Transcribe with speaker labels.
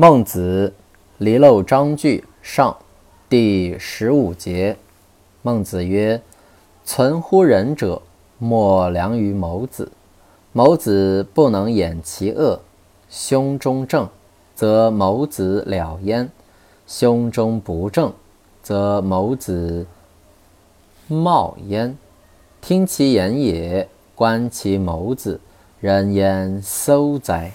Speaker 1: 孟子离娄章句上，第十五节。孟子曰：“存乎仁者，莫良于谋子。谋子不能掩其恶，胸中正，则谋子了焉；胸中不正，则谋子冒焉。听其言也，观其谋子，人焉收哉？”